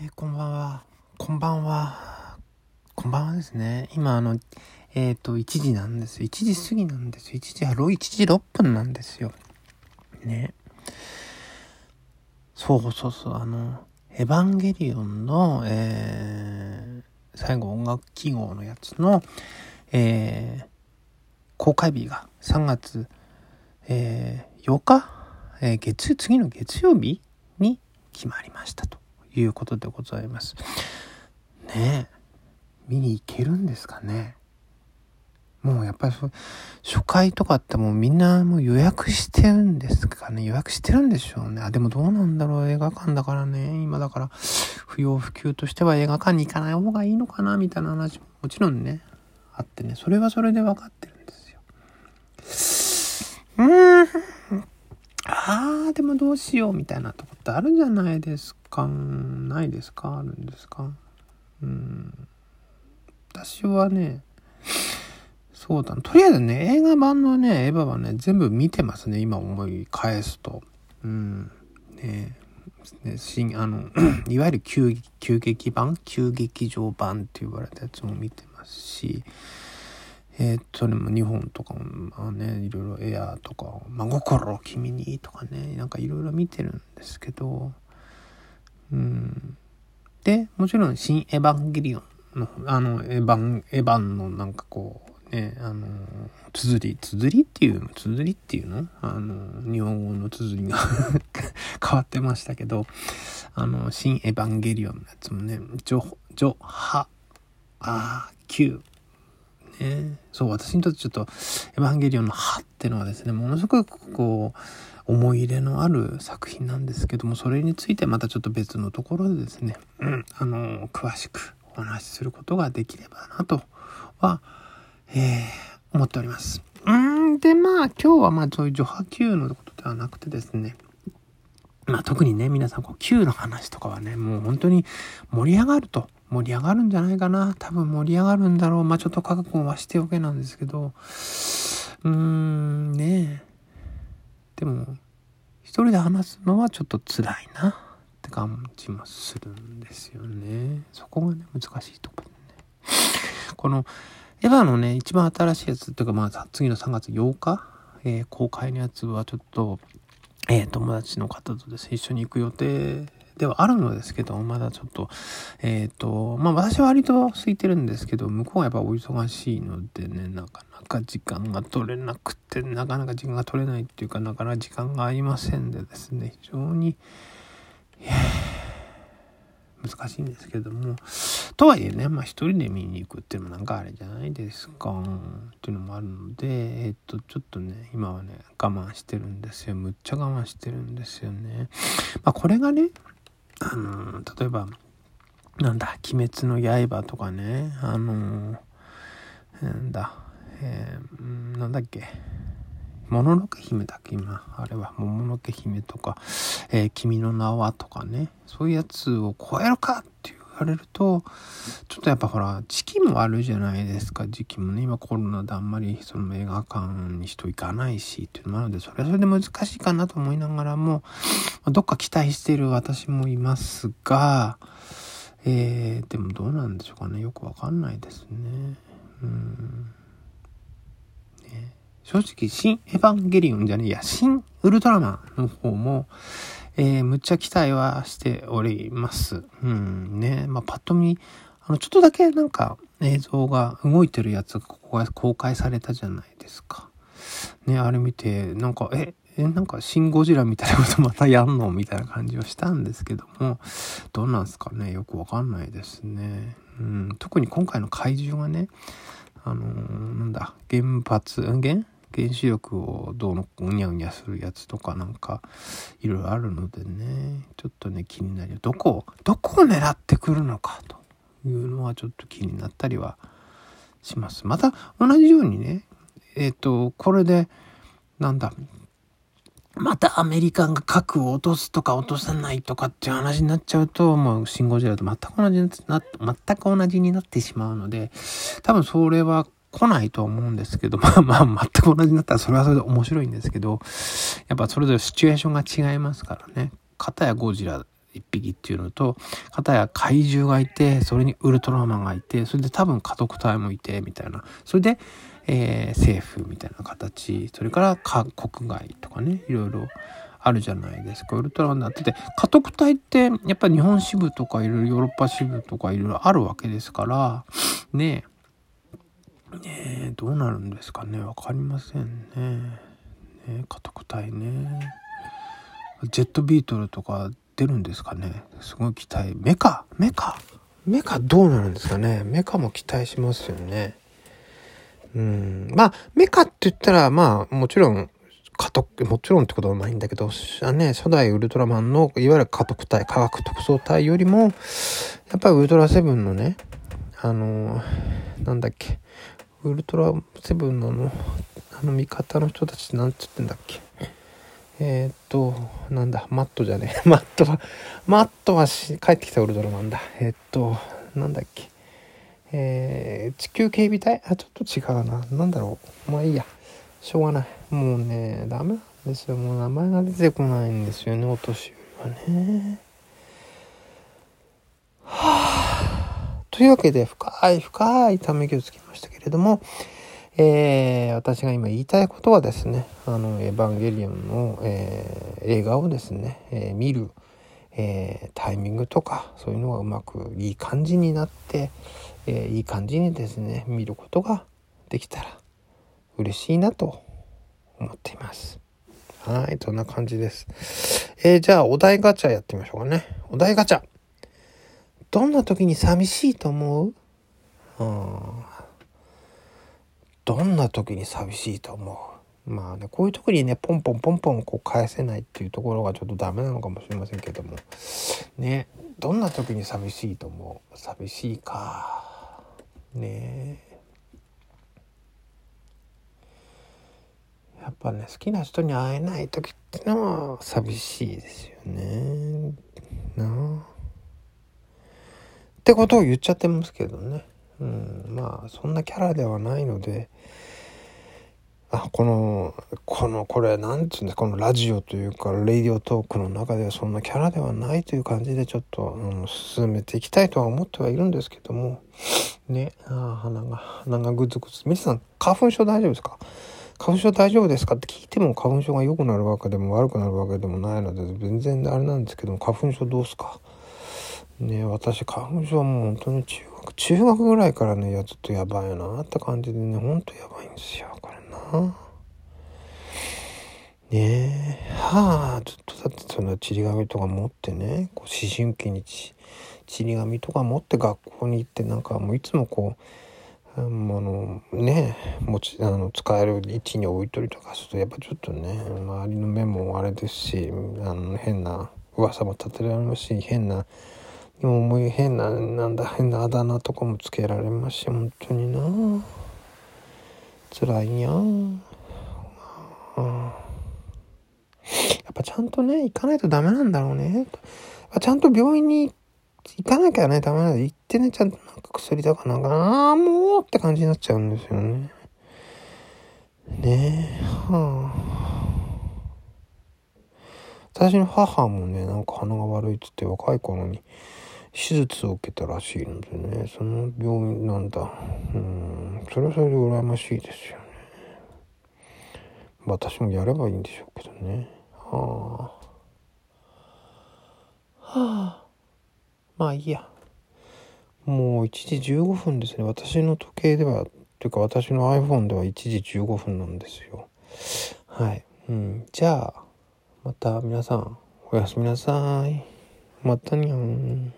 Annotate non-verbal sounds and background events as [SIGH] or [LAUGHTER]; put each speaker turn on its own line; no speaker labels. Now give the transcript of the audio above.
えーこんばんは。こんばんは。こんばんはですね。今、あの、えっ、と、1時なんです。1時過ぎなんです。1時、あ、1時6分なんですよ。ね。そうそうそう、あの、エヴァンゲリオンの、えー、最後音楽記号のやつの、えー、公開日が3月、えー、8日、えー月、次の月曜日に決まりましたということでございます。ねえ、見に行けるんですかね。もうやっぱり初回とかってもうみんなもう予約してるんですかね予約してるんでしょうね。あ、でもどうなんだろう映画館だからね。今だから不要不急としては映画館に行かない方がいいのかなみたいな話ももちろんね、あってね。それはそれで分かってるんですよ。うーん。あー、でもどうしようみたいなとこってあるじゃないですかないですか？あるんですか？うん。私はね、そうだ。とりあえずね、映画版のね、エヴァはね、全部見てますね。今思い返すと。うん。ねね、新、あの、[CLEARS THROAT] いわゆる急急激版？急劇場版って言われたやつも見てますし、えー、それも日本とかも、まあね、いろいろエアーとか、真心君にとかね、なんかいろいろ見てるんですけど、で、もちろん、新エヴァンゲリオンの、あの、エヴァン、エヴァンのなんかこう、ね、あの、綴り、綴りっていう綴りっていうの？あの、日本語の綴りが [LAUGHS] 変わってましたけど、あの、新エヴァンゲリオンのやつもね、ジョ、ジョ、ハ、あー、キュー、ね、そう、私にとってちょっと、エヴァンゲリオンの歯ってのはですね、ものすごくこう、思い入れのある作品なんですけども、それについてまたちょっと別のところでですね、うん、あの、詳しくお話しすることができればなとは、えー、思っております。うん、で、まあ、今日はまあ、そういう除波級のことではなくてですね、まあ特にね、皆さん、こう、Q の話とかはね、もう本当に盛り上がると、盛り上がるんじゃないかな。多分盛り上がるんだろう。まあちょっと覚悟はしておけなんですけど、うーん、ねえ。でも、人で話すのはちょっと辛いなって感じもするんですよね。そこがね、難しいところね。この、エヴァのね、一番新しいやつっていうか、まあ次の3月8日、えー公開のやつはちょっと、えー友達の方とですね、一緒に行く予定ではあるのですけど、まだちょっと、えっ、と、まあ私は割と空いてるんですけど、向こうはやっぱお忙しいのでね、なかなか時間が取れなくて、なかなか時間が取れないっていうか、なかなか時間がありませんでですね、非常に、難しいんですけども、とはいえね、まあ一人で見に行くっていうのもなんかあれじゃないですか、っていうのもあるので、えっ、と、ちょっとね、今はね、我慢してるんですよ。むっちゃ我慢してるんですよね。まあこれがね、あの例えば、なんだ、鬼滅の刃とかね、あのなんだ、えーなんだっけ、もののけ姫だっけ今、あれは、もものけ姫とか、えー君の名はとかね、そういうやつを超えるかっていうわれると、ちょっとやっぱほら、時期もあるじゃないですか、時期もね。今コロナであんまりその映画館に人行かないしっていうのもあるので、それはそれで難しいかなと思いながらも、どっか期待している私もいますが、えー、でもどうなんでしょうかね。よくわかんないですね。うん。ね正直、新エヴァンゲリオンじゃねえや、新ウルトラマンの方も、えー、むっちゃ期待はしております。うん、ね。まあ、パッと見、あの、ちょっとだけなんか映像が動いてるやつがここが公開されたじゃないですか。ね、あれ見て、なんか、え、え、なんか、シン・ゴジラみたいなことまたやんのみたいな感じはしたんですけども、どうなんすかねよくわかんないですね。うん、特に今回の怪獣がね、あのーなんだ、原発、原原子力をどうのうにゃうにゃするやつとかなんかいろいろあるのでね。ちょっとね気になりどこをどこを狙ってくるのかというのはちょっと気になったりはします。また同じようにねえっ、とこれでなんだまたアメリカが核を落とすとか落とさないとかっていう話になっちゃうと、もうシン・ゴジラと全く同じにな、全く同じになってしまうので、多分それは来ないと思うんですけど、[LAUGHS] まあまあ全く同じになったらそれはそれで面白いんですけど、やっぱそれぞれシチュエーションが違いますからね。片やゴジラ、い一匹っていうのと、片や怪獣がいて、それにウルトラマンがいて、それで多分家族隊もいて、みたいな。それで、えー、政府みたいな形、それから国外とかね、いろいろあるじゃないですか。ウルトラマンになってて、家督隊ってやっぱ日本支部とかいろいろヨーロッパ支部とかいろいろあるわけですから、ねえ、ねどうなるんですかね。わかりませんね。ね家督隊ね。ジェットビートルとか出るんですかね。すごい期待。メカ？メカ？メカどうなるんですかね。メカも期待しますよね。うん。まあ、メカって言ったら、まあ、もちろん、家督、もちろんってことはないんだけど、ね、初代ウルトラマンの、いわゆる家督隊、科学特捜隊よりも、やっぱりウルトラセブンのね、あの、なんだっけ、ウルトラセブンのあの、あの味方の人たちなんつってんだっけ？えー、っと、なんだ、マットじゃねえ。[LAUGHS] マットは、マットはし帰ってきたウルトラマンだ。えー、っと、なんだっけ？えー、地球警備隊？あ、ちょっと違うな。なんだろう？まあいいや。しょうがない。もうね、ダメなんですよ。もう名前が出てこないんですよね、お年寄りはね。はあ、というわけで、深い深いため息をつきましたけれども、えー、私が今言いたいことはですね、あの、エヴァンゲリオンの、えー、映画をですね、えー、見る、えタイミングとか、そういうのがうまくいい感じになって、えいい感じにですね、見ることができたら嬉しいなと思っています。はい、そんな感じです。え、じゃあ、お題ガチャやってみましょうかね。お題ガチャ。どんな時に寂しいと思う？うん。どんな時に寂しいと思う？まあね、こういう時にね、ポンポンポンポンこう返せないっていうところがちょっとダメなのかもしれませんけども。ね、どんな時に寂しいと思う？寂しいか。ね。やっぱね好きな人に会えない時ってのは寂しいですよね。なあ。ってことを言っちゃってますけどね。うん。まあそんなキャラではないので。あこのこのこれなんつうんですかこのラジオというかレイディオトークの中ではそんなキャラではないという感じでちょっと、うん、進めていきたいとは思ってはいるんですけども。ね。あ鼻が鼻がグズグズ皆さん花粉症大丈夫ですか？花粉症大丈夫ですかって聞いても花粉症が良くなるわけでも悪くなるわけでもないので全然あれなんですけども花粉症どうすか？ね私花粉症も本当に中学中学ぐらいからねいやちょっとやばいなって感じでねほんとやばいんですよこれな。ねえはあずっとだってそのちり紙とか持ってねこう思春期にちり紙とか持って学校に行ってなんかもういつもこうあのね持ちあの使える位置に置いとりとかするとやっぱちょっとね周りの目もあれですしあの変な噂も立てられますし変な今思い変ななんだ変なあだ名とかもつけられますし本当にな。辛いやん、やっぱちゃんとね行かないとダメなんだろうね。ちゃんと病院に行かなきゃね、ダメなの行ってね、ちゃんとなんか薬だかなんか、ああ、もうって感じになっちゃうんですよね。ねえ、はあ。私の母もね、なんか鼻が悪いっつって若い頃に手術を受けたらしいのでね、その病院なんだ。うん、それはそれで羨ましいですよね。私もやればいいんでしょうけどね。はあ。はあ。まあいいや。もう1時15分ですね。私の時計では、というか私の iPhone では1時15分なんですよ。はい。うん。じゃあ、また皆さん、おやすみなさい。またにゃん。